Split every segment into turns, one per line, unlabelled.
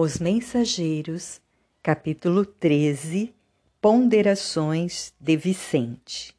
Os Mensageiros, capítulo 13 Ponderações de Vicente.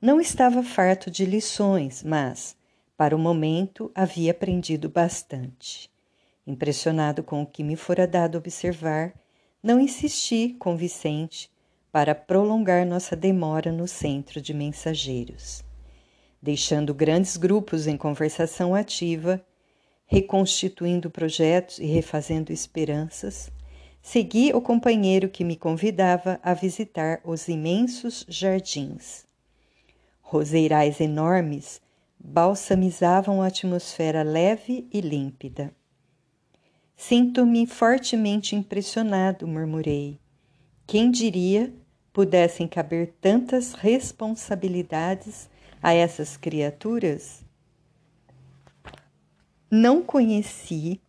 Não estava farto de lições, mas, para o momento, havia aprendido bastante. Impressionado com o que me fora dado observar, não insisti com Vicente para prolongar nossa demora no centro de mensageiros. Deixando grandes grupos em conversação ativa, reconstituindo projetos e refazendo esperanças, segui o companheiro que me convidava a visitar os imensos jardins. Roseirais enormes balsamizavam a atmosfera leve e límpida. Sinto-me fortemente impressionado, murmurei. Quem diria pudessem caber tantas responsabilidades a essas criaturas? Não conheci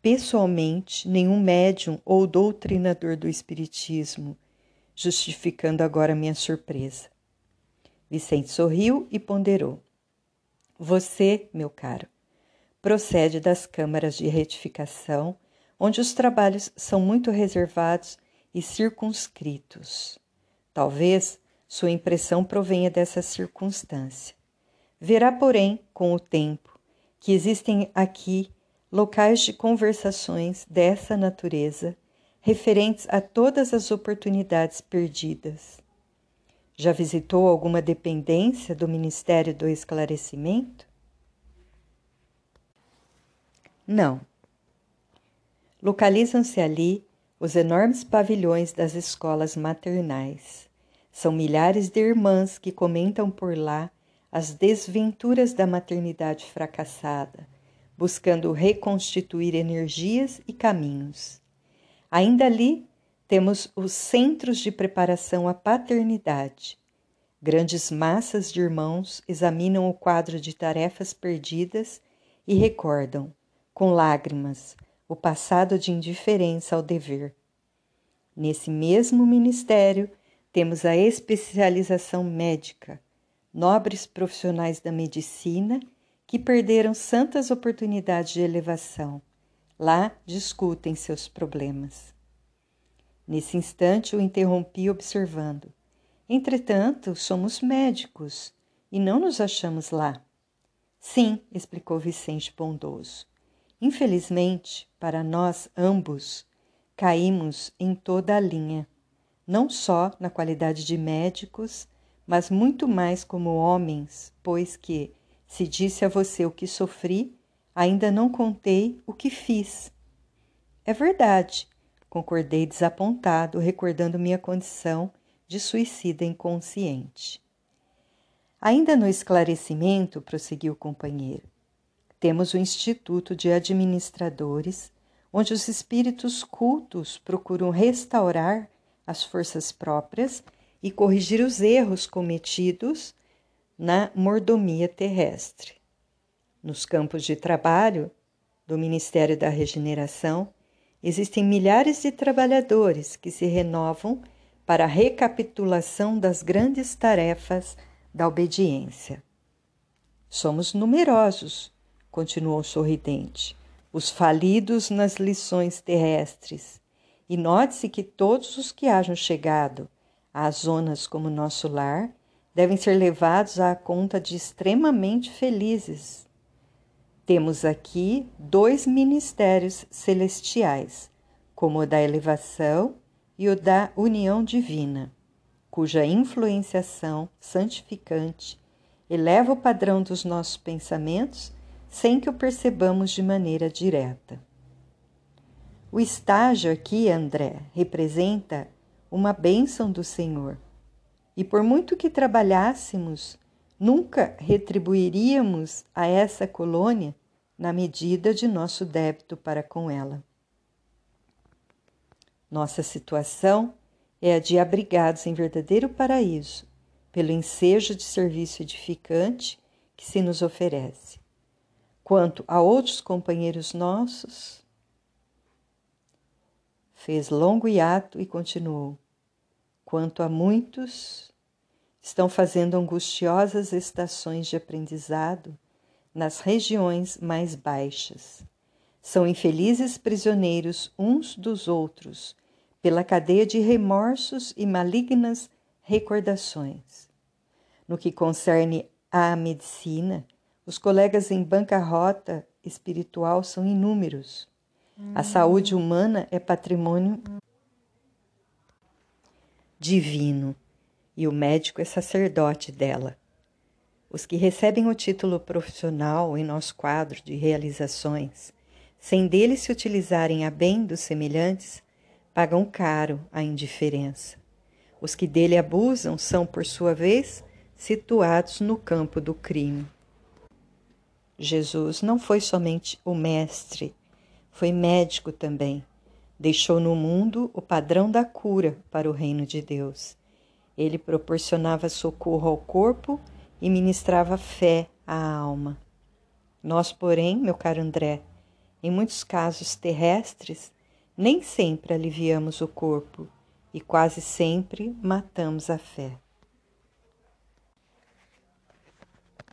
pessoalmente nenhum médium ou doutrinador do Espiritismo, justificando agora minha surpresa. Vicente sorriu e ponderou. Você, meu caro, procede das câmaras de retificação, onde os trabalhos são muito reservados e circunscritos. Talvez sua impressão provenha dessa circunstância. Verá, porém, com o tempo, que existem aqui locais de conversações dessa natureza referentes a todas as oportunidades perdidas. Já visitou alguma dependência do Ministério do Esclarecimento? Não. Localizam-se ali os enormes pavilhões das escolas maternais. São milhares de irmãs que comentam por lá as desventuras da maternidade fracassada, buscando reconstituir energias e caminhos. Ainda ali temos os centros de preparação à paternidade. Grandes massas de irmãos examinam o quadro de tarefas perdidas e recordam, com lágrimas, o passado de indiferença ao dever. Nesse mesmo ministério, temos a especialização médica nobres profissionais da medicina que perderam santas oportunidades de elevação. Lá discutem seus problemas. Nesse instante o interrompi observando. Entretanto, somos médicos e não nos achamos lá. Sim, explicou Vicente bondoso. Infelizmente, para nós ambos, caímos em toda a linha, não só na qualidade de médicos, mas muito mais como homens, pois que, se disse a você o que sofri, ainda não contei o que fiz. É verdade, concordei desapontado, recordando minha condição de suicida inconsciente. Ainda no esclarecimento, prosseguiu o companheiro, temos o Instituto de Administradores, onde os espíritos cultos procuram restaurar as forças próprias e corrigir os erros cometidos na mordomia terrestre. Nos campos de trabalho do Ministério da Regeneração, existem milhares de trabalhadores que se renovam para a recapitulação das grandes tarefas da obediência. Somos numerosos, continuou sorridente, os falidos nas lições terrestres, e note-se que todos os que hajam chegado às zonas como nosso lar devem ser levados à conta de extremamente felizes. Temos aqui dois ministérios celestiais, como o da elevação e o da união divina, cuja influenciação santificante eleva o padrão dos nossos pensamentos sem que o percebamos de maneira direta. O estágio aqui, André, representa uma bênção do Senhor. E por muito que trabalhássemos, nunca retribuiríamos a essa colônia na medida de nosso débito para com ela. Nossa situação é a de abrigados em verdadeiro paraíso, pelo ensejo de serviço edificante que se nos oferece. Quanto a outros companheiros nossos, fez longo hiato e continuou quanto a muitos estão fazendo angustiosas estações de aprendizado nas regiões mais baixas, são infelizes prisioneiros uns dos outros, pela cadeia de remorsos e malignas recordações. No que concerne à medicina, os colegas em bancarrota espiritual são inúmeros. A saúde humana é patrimônio divino e o médico é sacerdote dela. Os que recebem o título profissional em nosso quadro de realizações, sem dele se utilizarem a bem dos semelhantes, pagam caro a indiferença. Os que dele abusam são, por sua vez, situados no campo do crime. Jesus não foi somente o mestre, foi médico também. Deixou no mundo o padrão da cura para o reino de Deus. Ele proporcionava socorro ao corpo e ministrava fé à alma. Nós, porém, meu caro André, em muitos casos terrestres, nem sempre aliviamos o corpo e quase sempre matamos a fé.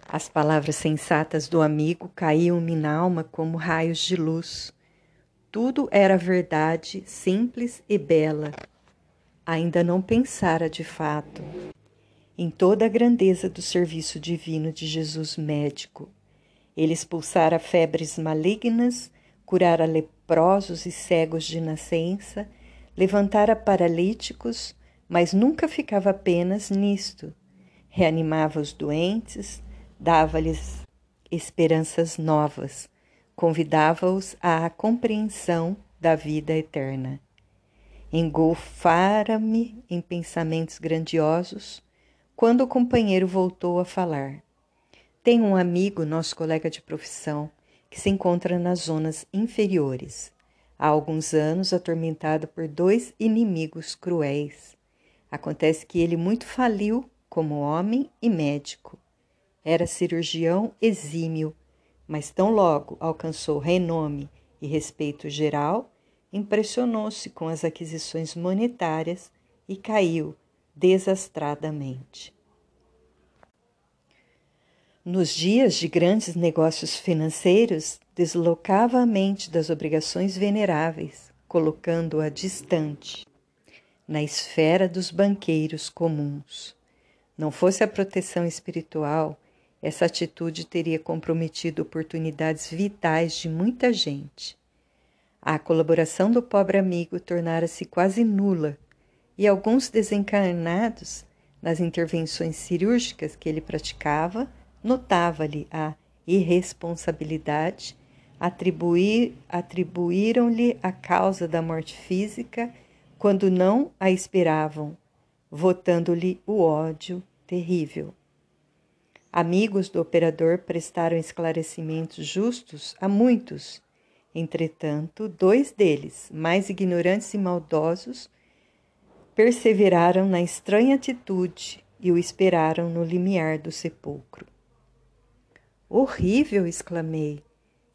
As palavras sensatas do amigo caíam-me na alma como raios de luz. Tudo era verdade, simples e bela. Ainda não pensara de fato em toda a grandeza do serviço divino de Jesus médico. Ele expulsara febres malignas, curara leprosos e cegos de nascença, levantara paralíticos, mas nunca ficava apenas nisto. Reanimava os doentes, dava-lhes esperanças novas, convidava-os à compreensão da vida eterna. Engolfara-me em pensamentos grandiosos quando o companheiro voltou a falar. Tenho um amigo, nosso colega de profissão, que se encontra nas zonas inferiores. Há alguns anos atormentado por dois inimigos cruéis. Acontece que ele muito faliu como homem e médico. Era cirurgião exímio, mas tão logo alcançou renome e respeito geral, impressionou-se com as aquisições monetárias e caiu desastradamente. Nos dias de grandes negócios financeiros, deslocava a mente das obrigações veneráveis, colocando-a distante, na esfera dos banqueiros comuns. Não fosse a proteção espiritual, essa atitude teria comprometido oportunidades vitais de muita gente. A colaboração do pobre amigo tornara-se quase nula e alguns desencarnados, nas intervenções cirúrgicas que ele praticava, notava-lhe a irresponsabilidade, atribuir, atribuíram-lhe a causa da morte física quando não a esperavam, votando-lhe o ódio terrível. Amigos do operador prestaram esclarecimentos justos a muitos. Entretanto, dois deles, mais ignorantes e maldosos, perseveraram na estranha atitude e o esperaram no limiar do sepulcro. Horrível! exclamei.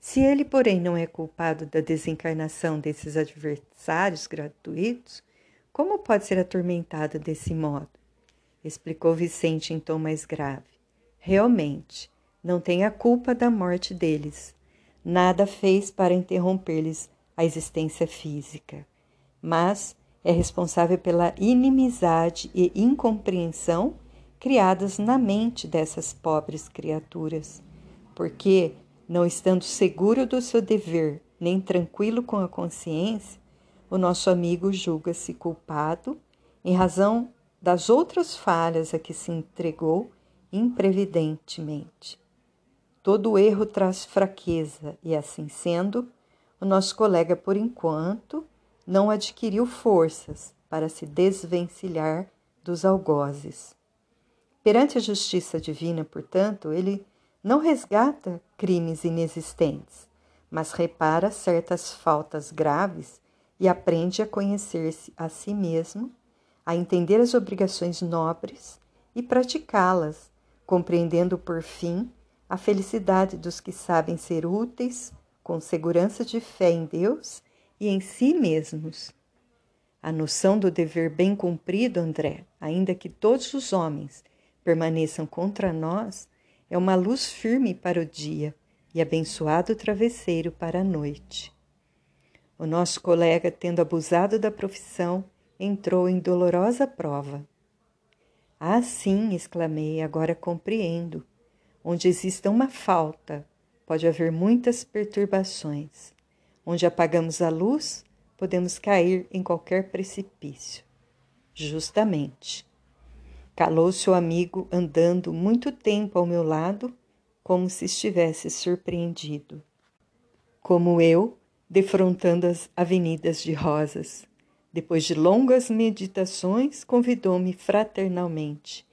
Se ele, porém, não é culpado da desencarnação desses adversários gratuitos, como pode ser atormentado desse modo? explicou Vicente em tom mais grave. Realmente, não tem a culpa da morte deles. Nada fez para interromper-lhes a existência física, mas é responsável pela inimizade e incompreensão criadas na mente dessas pobres criaturas, porque, não estando seguro do seu dever, nem tranquilo com a consciência, o nosso amigo julga-se culpado em razão das outras falhas a que se entregou imprevidentemente. Todo erro traz fraqueza, e assim sendo, o nosso colega, por enquanto, não adquiriu forças para se desvencilhar dos algozes. Perante a justiça divina, portanto, ele não resgata crimes inexistentes, mas repara certas faltas graves e aprende a conhecer-se a si mesmo, a entender as obrigações nobres e praticá-las compreendendo por fim a felicidade dos que sabem ser úteis com segurança de fé em Deus e em si mesmos. A noção do dever bem cumprido, André, ainda que todos os homens permaneçam contra nós, é uma luz firme para o dia, e abençoado travesseiro para a noite. O nosso colega, tendo abusado da profissão, entrou em dolorosa prova. Ah, sim, exclamei, agora compreendo. Onde exista uma falta, pode haver muitas perturbações. Onde apagamos a luz, podemos cair em qualquer precipício. Justamente. Calou-se o amigo andando muito tempo ao meu lado, como se estivesse surpreendido. Como eu, defrontando as avenidas de rosas. Depois de longas meditações, convidou-me fraternalmente.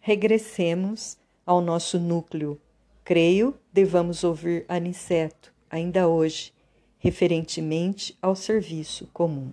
Regressemos ao nosso núcleo. Creio devamos ouvir Aniceto, ainda hoje, referentemente ao serviço comum.